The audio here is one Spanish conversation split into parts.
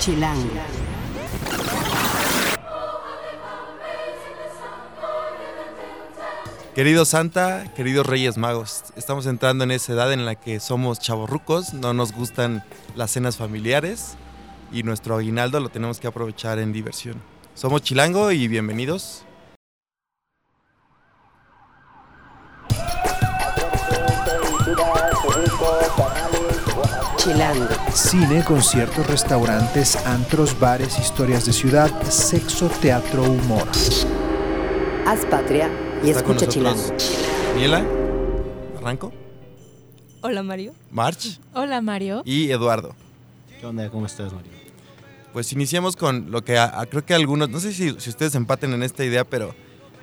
Chilango. Querido Santa, queridos Reyes Magos, estamos entrando en esa edad en la que somos chavorrucos, no nos gustan las cenas familiares y nuestro aguinaldo lo tenemos que aprovechar en diversión. Somos Chilango y bienvenidos. Chilango. Cine, conciertos, restaurantes, antros, bares, historias de ciudad, sexo, teatro, humor. Haz patria y Está escucha Chilango. Daniela, Arranco, Hola Mario. March Hola Mario. y Eduardo. ¿Qué onda? ¿Cómo estás, Mario? Pues iniciemos con lo que a- a- creo que algunos, no sé si, si ustedes empaten en esta idea, pero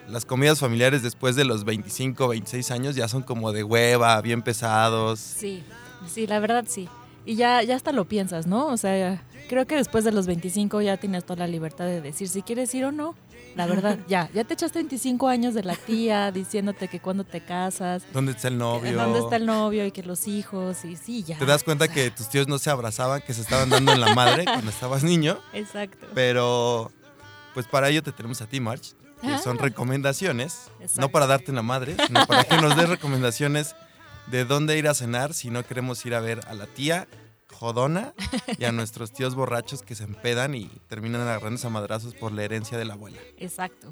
las comidas familiares después de los 25, 26 años ya son como de hueva, bien pesados. Sí, sí, la verdad sí. Y ya, ya hasta lo piensas, ¿no? O sea, creo que después de los 25 ya tienes toda la libertad de decir si quieres ir o no. La verdad, ya, ya te echaste 25 años de la tía diciéndote que cuando te casas, ¿Dónde está el novio? dónde está el novio y que los hijos y sí, ya. Te das cuenta que tus tíos no se abrazaban, que se estaban dando en la madre cuando estabas niño, Exacto. pero pues para ello te tenemos a ti, March, que Ah. son recomendaciones, no Exacto. para darte en la madre, sino para que nos des recomendaciones de dónde ir a cenar si no queremos ir a ver a la tía jodona y a nuestros tíos borrachos que se empedan y terminan agarrándose a madrazos por la herencia de la abuela. Exacto.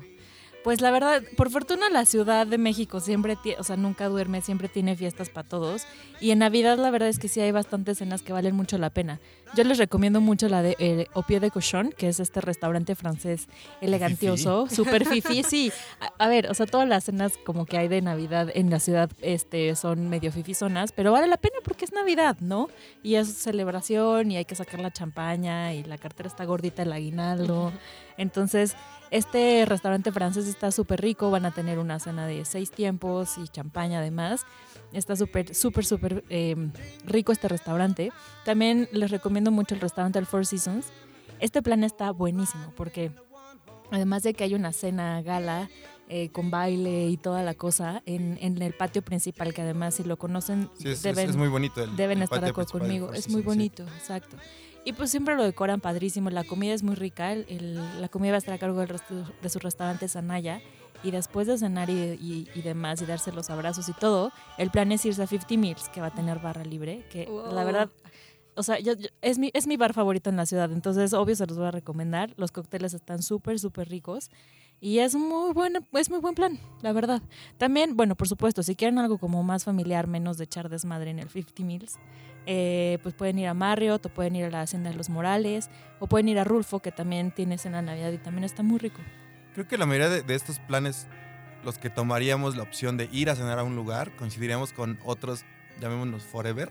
Pues la verdad, por fortuna la Ciudad de México siempre, o sea, nunca duerme, siempre tiene fiestas para todos. Y en Navidad la verdad es que sí hay bastantes cenas que valen mucho la pena. Yo les recomiendo mucho la de eh, Au Pied de Cochon, que es este restaurante francés elegantioso, súper fifi, sí. A, a ver, o sea, todas las cenas como que hay de Navidad en la ciudad este, son medio fifizonas, pero vale la pena porque es Navidad, ¿no? Y es celebración y hay que sacar la champaña y la cartera está gordita, el aguinaldo. Entonces, este restaurante francés está súper rico, van a tener una cena de seis tiempos y champaña además. Está súper, súper, súper eh, rico este restaurante. También les recomiendo mucho el restaurante El Four Seasons. Este plan está buenísimo porque además de que hay una cena gala eh, con baile y toda la cosa en, en el patio principal, que además si lo conocen Sí, es, es- deben, es muy bonito. El, deben el estar conmigo. Es muy sí. bonito, exacto. Y pues siempre lo decoran padrísimo. La comida es muy rica. el- el- la comida va a estar a cargo del resto de su restaurante Sanaya. Y después de cenar y, y- y demás y darse los abrazos y todo, el plan es irse a 50 Mills, que va a tener barra libre. Que la verdad, o sea, yo- yo- es, mi, es mi bar favorito en la ciudad. Entonces, obvio, se los voy a recomendar. Los cócteles están súper, súper ricos. Y es muy bueno, es muy buen plan, la verdad. También, bueno, por supuesto, si quieren algo como más familiar, menos de echar desmadre en el 50 Mills, eh, pues pueden ir a Marriott o pueden ir a la Hacienda de los Morales o pueden ir a Rulfo, que también tiene cena de Navidad y también está muy rico. Creo que la mayoría de, de estos planes, los que tomaríamos la opción de ir a cenar a un lugar, coincidiríamos con otros, llamémonos forever,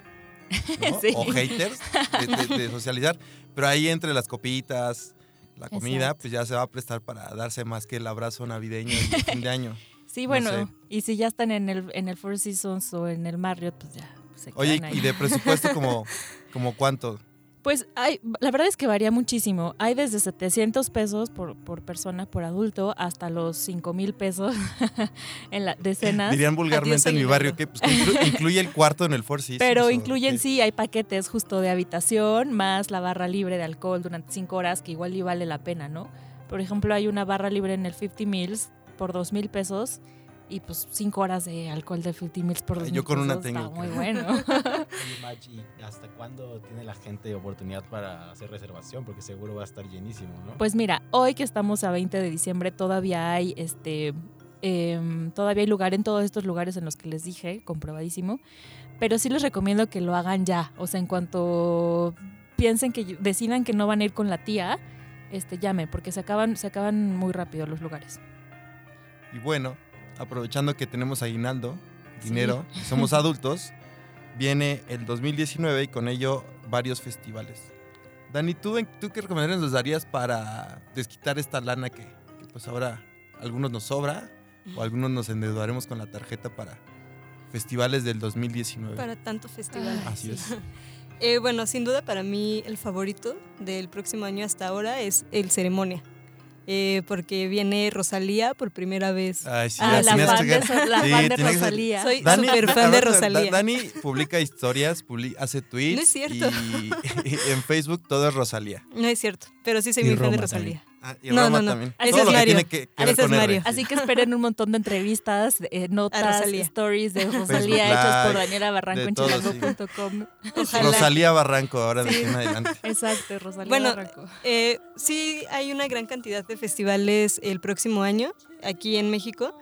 ¿no? Sí. o haters, de, de- de socializar. Pero ahí entre las copitas, la comida, Exacto. pues ya se va a prestar para darse más que el abrazo navideño y de fin de año. Sí, No bueno, sé. y si ya están en el, en el Four Seasons o en el Marriott, pues ya se Oye, y de presupuesto como, como cuánto. Pues hay, la verdad es que varía muchísimo. Hay desde 700 pesos por, por persona, por adulto, hasta los 5 mil pesos en la, de cenas. Dirían vulgarmente en mi barrio que pues, inclu- incluye el cuarto en el Four Seasons. Pero incluyen, sí, hay paquetes justo de habitación, más la barra libre de alcohol durante 5 horas, que igual y vale la pena, ¿no? Por ejemplo, hay una barra libre en el 50 Mills por 2 mil pesos y pues 5 horas de alcohol de 50 Mills por 2 yo mil con una tengo, Está muy bueno. ¿y hasta cuándo tiene la gente oportunidad para hacer reservación? Porque seguro va a estar llenísimo, ¿no? Pues mira, hoy que estamos a 20 de diciembre todavía hay este em, todavía hay lugar en todos estos lugares en los que les dije, comprobadísimo. Pero sí les recomiendo que lo hagan ya. O sea, en cuanto piensen que decidan que no van a ir con la tía, este llamen, porque se acaban, se acaban muy rápido los lugares. Y bueno, aprovechando que tenemos aguinaldo, dinero, y somos adultos, viene el 2019 y con ello varios festivales. Dani, ¿tú, ¿tú qué recomendaciones nos darías para desquitar esta lana que, que, pues ahora algunos nos sobra o algunos nos endeudaremos con la tarjeta para festivales del 2019? Para tanto festival. Así es. Eh, bueno, sin duda para mí el favorito del próximo año hasta ahora es el Ceremonia. Eh, porque viene Rosalía por primera vez. Ay, sí, Ah, la fan de, So- la Sí, fan de Rosalía. Soy Dani- súper fan de Rosalía. Da- Dani publica historias, publi- hace tweets. No es cierto. Y, y en Facebook todo es Rosalía. No es cierto, pero sí soy muy fan de Rosalía. Ah, y No, Roma no, no. también. Ese todo es lo que Mario. tiene que, que ver es con R. Mario. Así que esperen un montón de entrevistas, eh, notas, Rosalía. stories de Facebook Rosalía hechas por Daniela Barranco en sí. chilango.com. Ojalá. Rosalía Barranco, ahora de aquí en adelante. Exacto, Rosalía Bueno, Barranco. Eh, sí, hay una gran cantidad de festivales el próximo año aquí en México,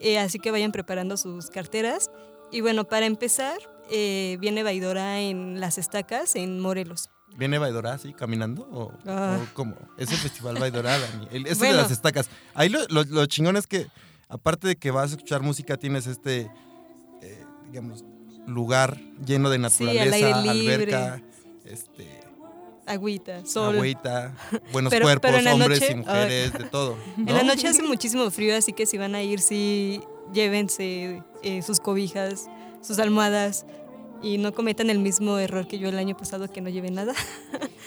eh, así que vayan preparando sus carteras. Y bueno, para empezar, eh, viene Baidora en Las Estacas, en Morelos. ¿Viene Baidora así caminando? ¿O, Ah. o cómo? Es el festival Baidora, Dani. El- Bueno. de las estacas. Ahí lo, lo- lo chingón es que, aparte de que vas a escuchar música, tienes este, eh, digamos, lugar lleno de Sí, naturaleza, al libre. alberca, este, Agüita, sol. agüita, buenos Pero- cuerpos, pero hombres noche- y mujeres, de todo. En la noche hace muchísimo frío, así que si van a ir, sí, llévense eh, sus cobijas, sus almohadas y no cometan el mismo error que yo el año pasado, que no lleven nada.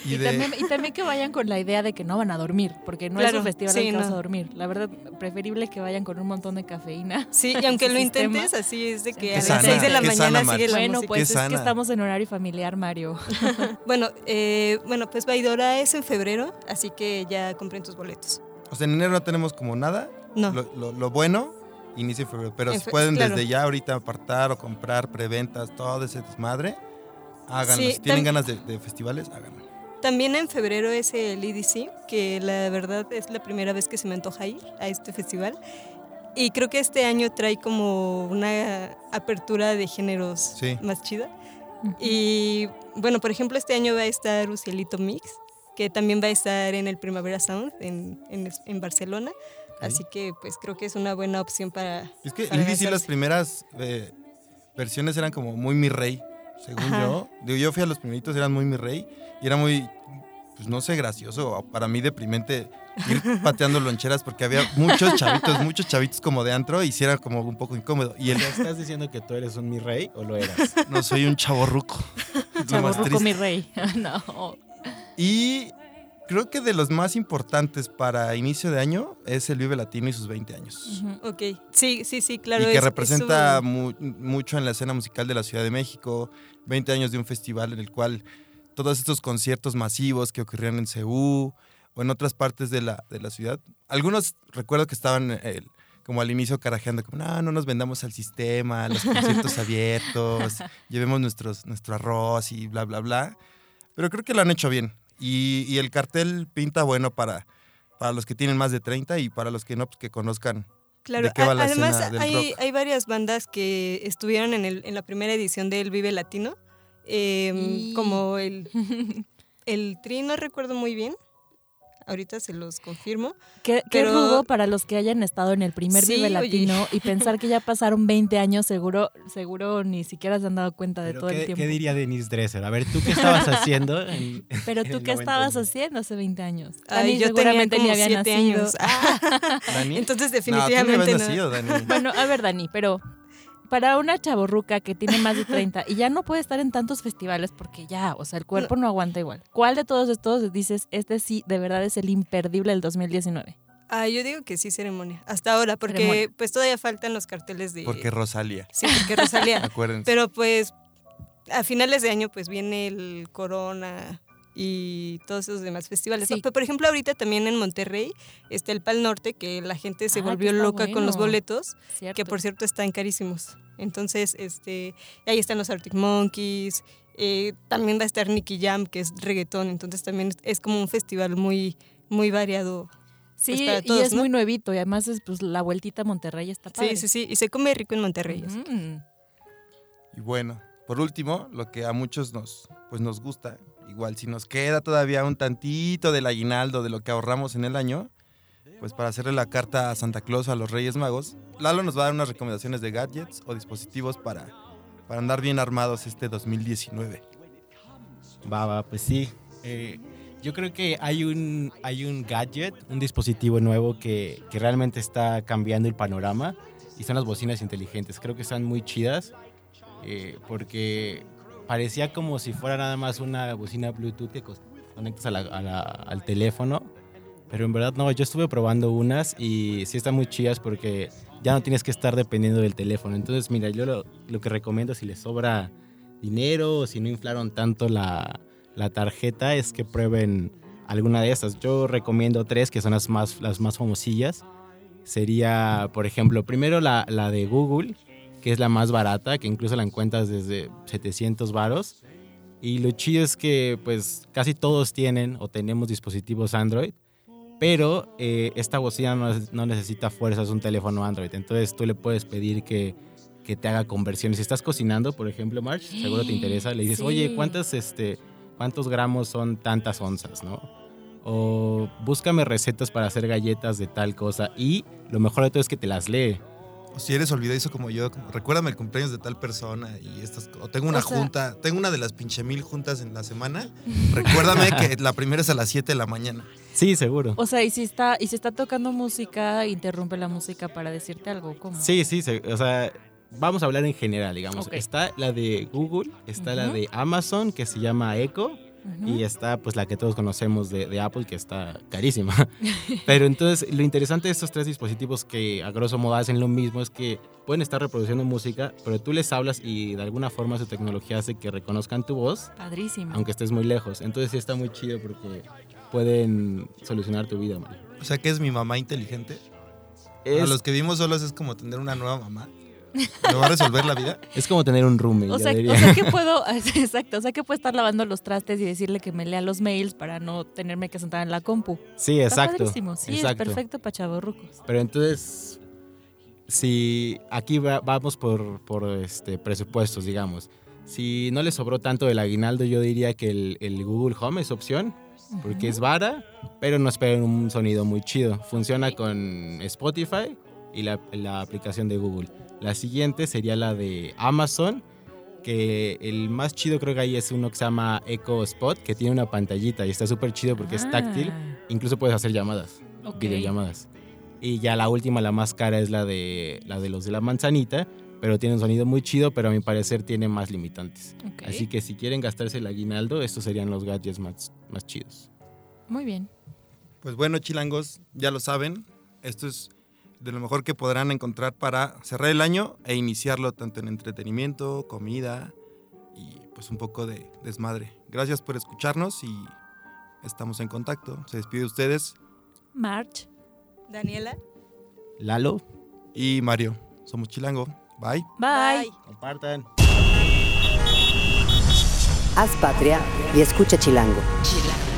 Y Y, de- también, y también que vayan con la idea de que no van a dormir, porque no es un festival sí, que vas a no. dormir. La verdad, preferible que vayan con un montón de cafeína. Sí, y aunque lo sistema. intentes, así es de que a las sana, 6 de la mañana sana, sigue la Bueno, música. pues es que estamos en horario familiar, Mario. Bueno, eh, bueno, pues Baidora es en febrero, así que ya compren tus boletos. o sea, en enero no tenemos como nada. No, Lo, lo- lo bueno inicia en febrero, pero si pueden claro. desde ya ahorita apartar o comprar preventas, todo ese desmadre, háganlo. Sí, si tienen ganas de, de festivales, háganlo. también en febrero es el EDC, que la verdad es la primera vez que se me antoja ir a este festival. Y creo que este año trae como una apertura de géneros Sí. más chida. Y bueno, por ejemplo, este año va a estar Ucielito Mix, que también va a estar en el Primavera Sound en, en, en Barcelona. Así que pues creo que es una buena opción para... Es que para el EDC las primeras eh, versiones eran como muy mi rey, según Ajá. yo. Digo, yo fui a los primeritos, eran muy mi rey y era muy, pues no sé, gracioso, para mí deprimente ir pateando loncheras porque había muchos chavitos, muchos chavitos como de antro y sí era como un poco incómodo. Y el, ¿Ya estás diciendo que tú eres un mi rey o lo eras? no soy un chavo ruco. Chavorruco, mi rey. no. Y creo que de los más importantes para inicio de año es el Vive Latino y sus 20 años. Ujú. Ok, sí, sí, sí, claro. y que es- representa mu- mucho en la escena musical de la Ciudad de México, 20 años de un festival en el cual todos estos conciertos masivos que ocurrían en Ceú o en otras partes de la, de la ciudad, algunos recuerdo que estaban eh, como al inicio carajeando, como, no, no nos vendamos al sistema, los conciertos abiertos, llevemos nuestros, nuestro arroz y bla, bla, bla. Pero creo que lo han hecho bien. Y, y el cartel pinta bueno para, para los que tienen más de 30 y para los que no, pues que conozcan Claro, ¿De qué va la además escena del hay, rock? hay varias bandas que estuvieron en, el, en la primera edición del Vive Latino, eh, Y- como el, el Tri, no recuerdo muy bien, ahorita se los confirmo. Qué, qué Pero- rudo para los que hayan estado en el primer Sí, Vive oye. Latino y pensar que ya pasaron 20 años, seguro, seguro ni siquiera se han dado cuenta de Pero todo ¿qué, el tiempo. ¿Qué diría Denise Dresser? A ver, ¿tú qué estabas haciendo? en- Pero en tú qué estabas 91? haciendo hace 20 años. Ay, Dani yo seguramente tenía ni como había siete nacido. años. Ah, Dani. entonces No, tú ni definitivamente habías no. nacido, Dani. Bueno, a ver, Dani, pero para una chaborruca que tiene más de 30 y ya no puede estar en tantos festivales porque ya, o sea, el cuerpo no, aguanta igual. ¿Cuál de todos estos dices, este sí, de verdad es el imperdible del 2019? Ah, yo digo que sí ceremonia, hasta ahora, porque Ceremonia. pues todavía faltan los carteles de... Porque Rosalía, Sí, porque Rosalía. acuérdense. Pero pues a finales de año pues viene el Corona y todos esos demás festivales. Sí. Pero, por ejemplo, ahorita también en Monterrey está el Pal Norte, que la gente se Ah, volvió está loca con los boletos, ¿Cierto? que por cierto están carísimos. Entonces, este, ahí están los Arctic Monkeys, eh, también va a estar Nicky Jam, que es reggaetón, entonces también es- como un festival muy, muy variado. Sí, pues, para y es ¿no? muy nuevito y además es pues la vueltita a Monterrey está padre. Sí, sí, sí, y se come rico en Monterrey. Ujú. Y bueno, por último, lo que a muchos nos, pues nos gusta, igual si nos queda todavía un tantito del aguinaldo de lo que ahorramos en el año, pues para hacerle la carta a Santa Claus a los Reyes Magos, Lalo nos va a dar unas recomendaciones de gadgets o dispositivos para, para andar bien armados este 2019. Va, va, pues sí. Eh, yo creo que hay un, hay un gadget, un dispositivo nuevo que, que realmente está cambiando el panorama y son las bocinas inteligentes. Creo que están muy chidas eh, porque parecía como si fuera nada más una bocina Bluetooth que conectas a la- a la- al teléfono, Pero en verdad no, yo estuve probando unas y sí están muy chidas porque ya no tienes que estar dependiendo del teléfono. Entonces, mira, yo lo, lo que recomiendo si les sobra dinero o si no inflaron tanto la, la tarjeta es que prueben alguna de estas. Yo recomiendo tres que son las más, las más famosillas. Sería, por ejemplo, primero la, la de Google, que es la más barata, que incluso la encuentras desde 700 varos. Y lo chido es que pues casi todos tienen o tenemos dispositivos Android, pero eh, esta bocina no, no necesita fuerzas un teléfono Android. Entonces tú le puedes pedir que, que te haga conversiones. Si estás cocinando, por ejemplo, March, seguro te interesa, le dices, Sí. oye, ¿cuántas, este, ¿cuántos gramos son tantas onzas? ¿no? O búscame recetas para hacer galletas de tal cosa. Y lo mejor de todo es que te las lee. O si eres olvidadizo como yo, como, recuérdame el cumpleaños de tal persona y estas o tengo una O sea- junta, tengo una de las pinche mil juntas en la semana. Recuérdame que la primera es a las 7 de la mañana. Sí, seguro. O sea, y si está, y si está tocando música, interrumpe la música para decirte algo, ¿cómo? Sí, sí, se- o sea, vamos a hablar en general, digamos. Está la de Google, está la de Amazon, que se llama Echo, Y está pues la que todos conocemos de, de Apple, que está carísima. Pero entonces, lo interesante de estos tres dispositivos que a grosso modo hacen lo mismo es que pueden estar reproduciendo música, pero tú les hablas y de alguna forma su tecnología hace que reconozcan tu voz, Padrísimo. aunque estés muy lejos. Entonces sí está muy chido porque pueden solucionar tu vida, Mario. O sea que es mi mamá inteligente. Es, A los que vimos solos es como tener una nueva mamá. ¿Me va a resolver la vida? es como tener un roommate, O sea, diría. o sea que puedo, exacto, o sea que puedo estar lavando los trastes y decirle que me lea los mails para no tenerme que sentar en la compu. Sí, Está exacto. padrísimo, sí, exacto. es perfecto para chavorrucos. Pero entonces, si aquí va- vamos por, por este, presupuestos, digamos. Si no le sobró tanto el aguinaldo, yo diría que el, el Google Home es opción, porque es vara, pero no esperen un sonido muy chido. Funciona con Spotify y la, la aplicación de Google. La siguiente sería la de Amazon, que el más chido creo que ahí es uno que se llama Echo Spot, que tiene una pantallita y está súper chido porque es táctil. Ah, Incluso puedes hacer llamadas ok. videollamadas. Y ya la última, la más cara, es la de, la de los de la manzanita, pero tiene un sonido muy chido, pero a mi parecer tiene más limitantes. Así que si quieren gastarse el aguinaldo, estos serían los gadgets más, más chidos. Muy bien. Pues bueno, chilangos, ya lo saben. Esto es de lo mejor que podrán encontrar para cerrar el año e iniciarlo tanto en entretenimiento, comida y pues un poco de desmadre. Gracias por escucharnos y estamos en contacto. Se despide de ustedes March. Daniela. Lalo, y Mario. Somos Chilango. Bye. Bye. compartan. Haz patria y escucha Chilango. Chilango.